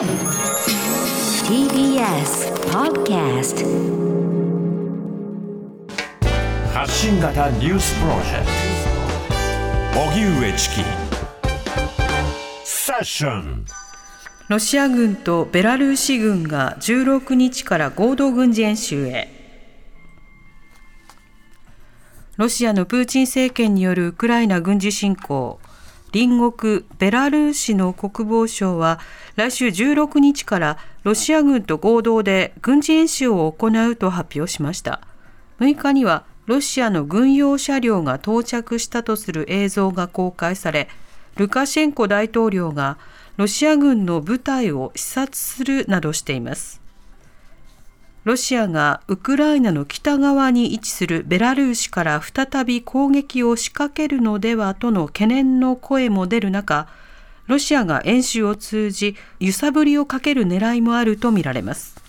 TBS Podcast 発信型ニュースプロジェクト。荻上チキ。セッション。ロシア軍とベラルーシ軍が16日から合同軍事演習へ。ロシアのプーチン政権によるウクライナ軍事侵攻隣国ベラルーシの国防省は来週16日からロシア軍と合同で軍事演習を行うと発表しました。6日にはロシアの軍用車両が到着したとする映像が公開されルカシェンコ大統領がロシア軍の部隊を視察するなどしています。ロシアがウクライナの北側に位置するベラルーシから再び攻撃を仕掛けるのではとの懸念の声も出る中、ロシアが演習を通じ揺さぶりをかける狙いもあるとみられます。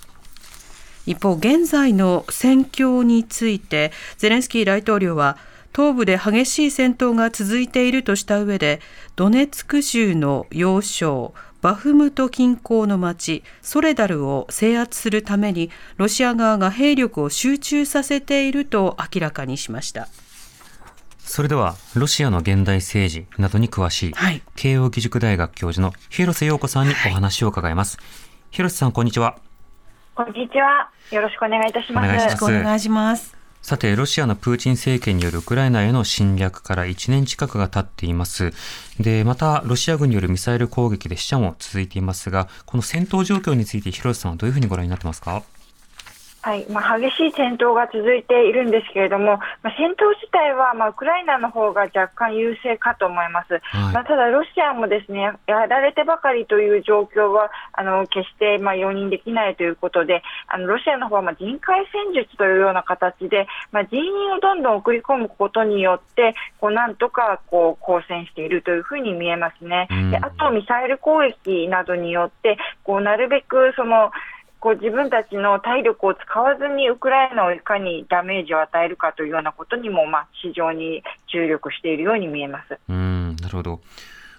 一方、現在の戦況について、ゼレンスキー大統領は、東部で激しい戦闘が続いているとした上で、ドネツク州の要衝、バフムト近郊の町ソレダルを制圧するためにロシア側が兵力を集中させていると明らかにしました。それではロシアの現代政治などに詳しい、はい、慶應義塾大学教授の広瀬陽子さんにお話を伺います、はい、広瀬さんこんにちは。こんにちは。よろしくお願いいたします。よろしくお願いしますさて、ロシアのプーチン政権によるウクライナへの侵略から1年近くが経っています。で、また、ロシア軍によるミサイル攻撃で死者も続いていますが、この戦闘状況について広瀬さんはどういうふうにご覧になってますか？はい、まあ、激しい戦闘が続いているんですけれども、まあ、戦闘自体は、まあ、ウクライナの方が若干優勢かと思います。はい、まあ、ただ、ロシアもですね、やられてばかりという状況は、あの、決して、まあ、容認できないということで、あの、ロシアの方は、まあ、人海戦術というような形で、まあ、人員をどんどん送り込むことによって、こう、なんとか、こう、抗戦しているというふうに見えますね。で、あと、ミサイル攻撃などによって、こう、なるべく、その、こう自分たちの体力を使わずにウクライナをいかにダメージを与えるかというようなことにも、まあ、非常に注力しているように見えますうんなるほど。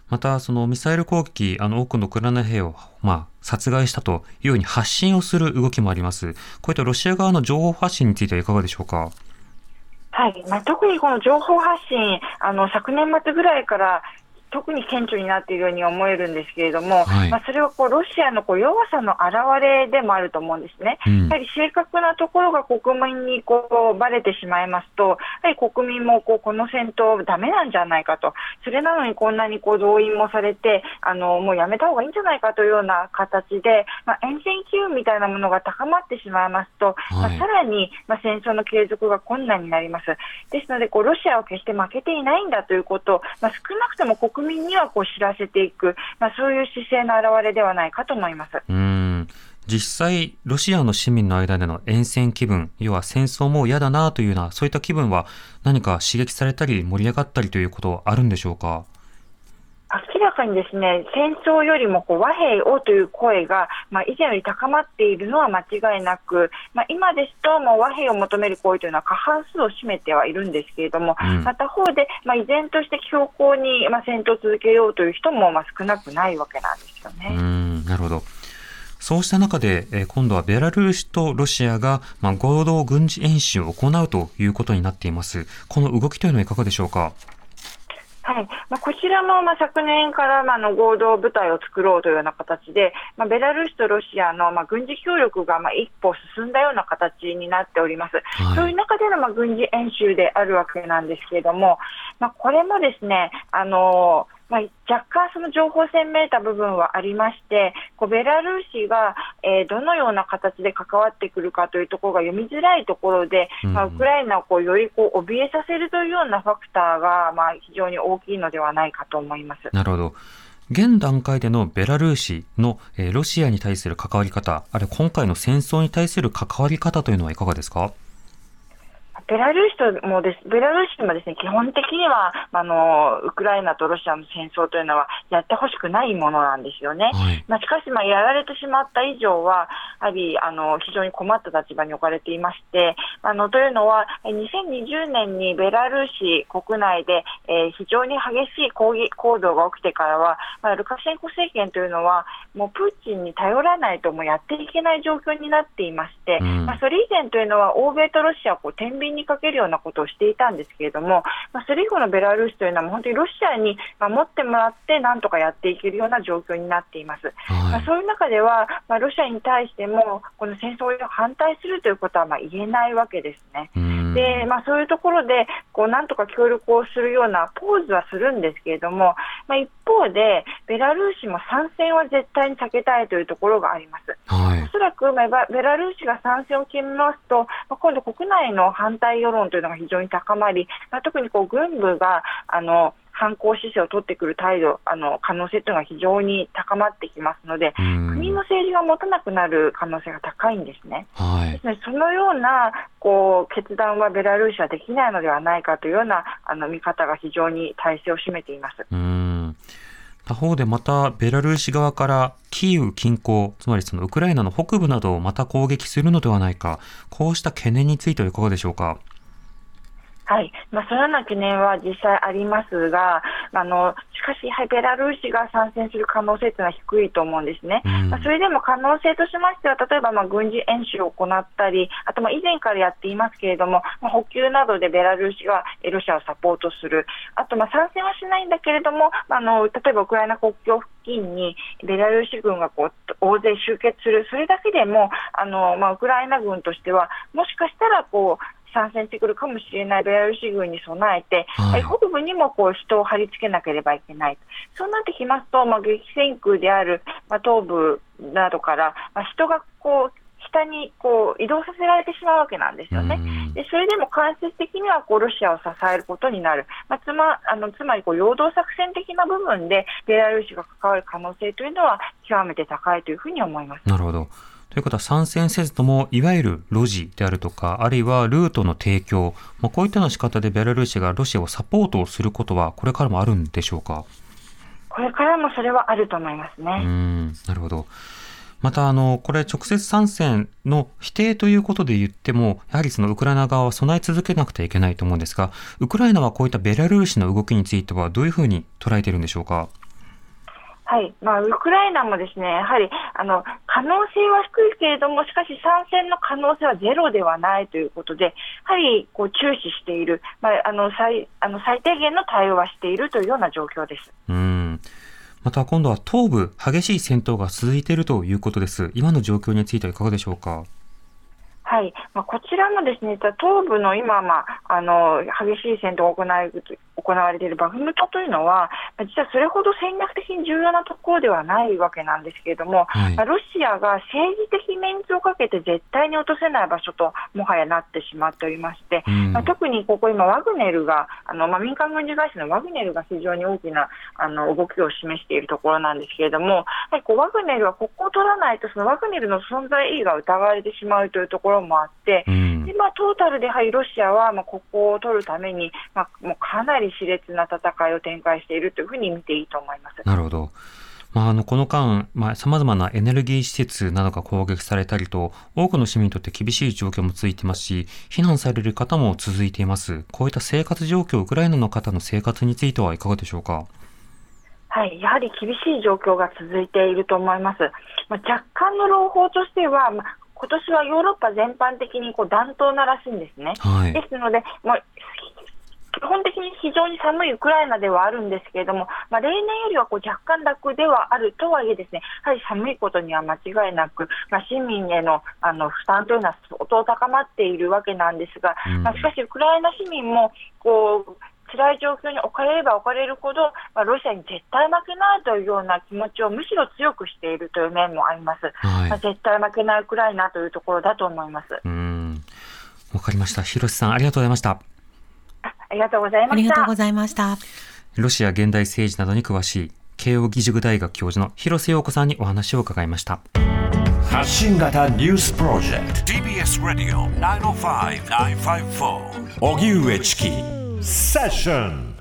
また、そのミサイル攻撃、あの多くのウクライナ兵を、まあ、殺害したというように発信をする動きもあります。こういったロシア側の情報発信についてはいかがでしょうか？はいまあ、特にこの情報発信、あの昨年末ぐらいから特に顕著になっているように思えるんですけれども、はい、まあ、それはこうロシアのこう弱さの表れでもあると思うんですね、うん、やはり正確なところが国民にこうばれてしまいますと、やはり国民もこうこの戦闘、だめなんじゃないかと、それなのにこんなにこう動員もされて、あのもうやめた方がいいんじゃないかというような形で、まあ、沿線機運みたいなものが高まってしまいますと、はい、まあ、さらに、まあ、戦争の継続が困難になります。ですのでこう、ロシアは決して負けていないんだということを、まあ、少なくとも国国民にはこう知らせていく、まあ、そういう姿勢の表れではないかと思います。うん実際、ロシアの市民の間での厭戦気分、要は戦争も嫌だなというような、そういった気分は何か刺激されたり盛り上がったりということはあるんでしょうか？明らかにですね戦争よりもこう和平をという声が、まあ、以前より高まっているのは間違いなく、まあ、今ですともう和平を求める声というのは過半数を占めてはいるんですけれども、うん、また方で、まあ、依然として強硬に、まあ、戦闘を続けようという人もまあ少なくないわけなんですよね。うんなるほどそうした中で、え今度はベラルーシとロシアが、まあ、合同軍事演習を行うということになっています。この動きというのはいかがでしょうか？はい。まあ、こちらもまあ昨年からまあの合同部隊を作ろうというような形で、まあ、ベラルーシとロシアのまあ軍事協力がまあ一歩進んだような形になっております、はい、そういう中でのまあ軍事演習であるわけなんですけれども、まあ、これもですね、あのーまあ、若干その情報戦めいた部分はありまして、こうベラルーシが、えー、どのような形で関わってくるかというところが読みづらいところで、うん、まあ、ウクライナをこうよりこう怯えさせるというようなファクターが、まあ、非常に大きいのではないかと思います。なるほど現段階でのベラルーシの、えー、ロシアに対する関わり方、あるいは今回の戦争に対する関わり方というのはいかがですか？ベラルーシともですベラルーシもですね基本的にはあのウクライナとロシアの戦争というのはやってほしくないものなんですよね。はい、まあ、しかし、まあ、やられてしまった以上はやはりあの非常に困った立場に置かれていまして、あのというのは、2020年にベラルーシ国内で、えー、非常に激しい抗議行動が起きてからは、まあ、ルカシェンコ政権というのは、もうプーチンに頼らないともうやっていけない状況になっていまして、うん、まあ、それ以前というのは、欧米とロシアをこう天秤にかけるようなことをしていたんですけれども、まあ、それ以降のベラルーシというのは、本当にロシアに守ってもらって、なんとかやっていけるような状況になっています。はい、まあ、そういう中では、まあ、ロシアに対しても、この戦争を反対するということはまあ言えないわけですね。で、まあ、そういうところで、こうなんとか協力をするようなポーズはするんですけれども、まあ、一方で、ベラルーシも参戦は絶対に避けたいというところがあります。はい、おそらく、まあ、ベラルーシが参戦を決めますと、まあ、今度国内の反対世論というのが非常に高まり、まあ、特にこう軍部が、あの、反抗姿勢を取ってくる態度、あの可能性というのが非常に高まってきますので、国の政治が持たなくなる可能性が高いんですね。はい、そのようなこう決断はベラルーシはできないのではないかというようなあの見方が非常に大勢を占めています。他方でまたベラルーシ側からキーウ近郊、つまりそのウクライナの北部などをまた攻撃するのではないか、こうした懸念についてはいかがでしょうか？はい。まあ、そのような懸念は実際ありますが、あのしかし、ベラルーシが参戦する可能性というのは低いと思うんですね、うん、まあ、それでも可能性としましては、例えばまあ軍事演習を行ったり、あとまあ以前からやっていますけれども、まあ、補給などでベラルーシがロシアをサポートする、あとまあ参戦はしないんだけれども、あの例えばウクライナ国境付近にベラルーシ軍がこう大勢集結する、それだけでもあの、まあ、ウクライナ軍としては、もしかしたらこう、参戦してくるかもしれないベラルーシ軍に備えて、はい、北部にもこう人を貼り付けなければいけない、そうなってきますと、まあ、激戦区である、まあ、東部などから、まあ、人がこう北にこう移動させられてしまうわけなんですよね。でそれでも間接的にはこうロシアを支えることになる、まあ、つまあのつまりこう陽動作戦的な部分でベラルーシが関わる可能性というのは極めて高いというふうに思います。なるほどということは参戦せずとも、いわゆる路地であるとか、あるいはルートの提供、まあ、こういったような仕方でベラルーシがロシアをサポートすることは、これからもあるんでしょうか？これからもそれはあると思いますね。うんなるほど。また、あの、これ直接参戦の否定ということで言っても、やはりそのウクライナ側は備え続けなくてはいけないと思うんですが、ウクライナはこういったベラルーシの動きについてはどういうふうに捉えているんでしょうか？はいまあ、ウクライナもですねやはりあの可能性は低いけれども、しかし参戦の可能性はゼロではないということで、やはりこう注視している、まあ、あの最あの最低限の対応はしているというような状況です。うんまた今度は東部、激しい戦闘が続いているということです。今の状況についてはいかがでしょうか？はい、まあ、こちらもですね、東部の今、まあ、あの激しい戦闘が行われる行われているバフムトというのは、実はそれほど戦略的に重要なところではないわけなんですけれども、はい、ロシアが政治的メンツをかけて絶対に落とせない場所ともはやなってしまっておりまして、うん、まあ、特にここ今、ワグネルが、あのまあ、民間軍事会社のワグネルが非常に大きなあの動きを示しているところなんですけれども、やはりこうワグネルはここを取らないと、そのワグネルの存在意義が疑われてしまうというところもあって、うん、でまあ、トータルでやはりロシアは、まあ、ここを取るために、まあ、もうかなり熾烈な戦いを展開しているというふうに見ていいと思います。なるほど。まあ、あの、この間、まあ、様々なエネルギー施設などが攻撃されたりと、多くの市民にとって厳しい状況も続いていますし、避難される方も続いています。こういった生活状況、ウクライナの方の生活についてはいかがでしょうか？はい、やはり厳しい状況が続いていると思います。まあ、若干の朗報としては、まあ、今年はヨーロッパ全般的にこう暖冬ならしいんですね。はい、ですので、まあ、基本的に非常に寒いウクライナではあるんですけれども、まあ、例年よりはこう若干楽ではあるとはいえ、ですねやはり寒いことには間違いなく、まあ、市民へのあの負担というのは相当高まっているわけなんですが、まあ、しかし、ウクライナ市民もこう辛い状況に置かれれば置かれるほど、まあ、ロシアに絶対負けないというような気持ちをむしろ強くしているという面もあります。はい、まあ、絶対負けないウクライナというところだと思います。うんわかりました。広瀬さん、ありがとうございました。ありがとうございました。ありがとうございました。ロシア現代政治などに詳しい慶應義塾大学教授の広瀬陽子さんにお話を伺いました。発信型ニュースプロジェクト TBS ラディオ905-954おぎゅう Session.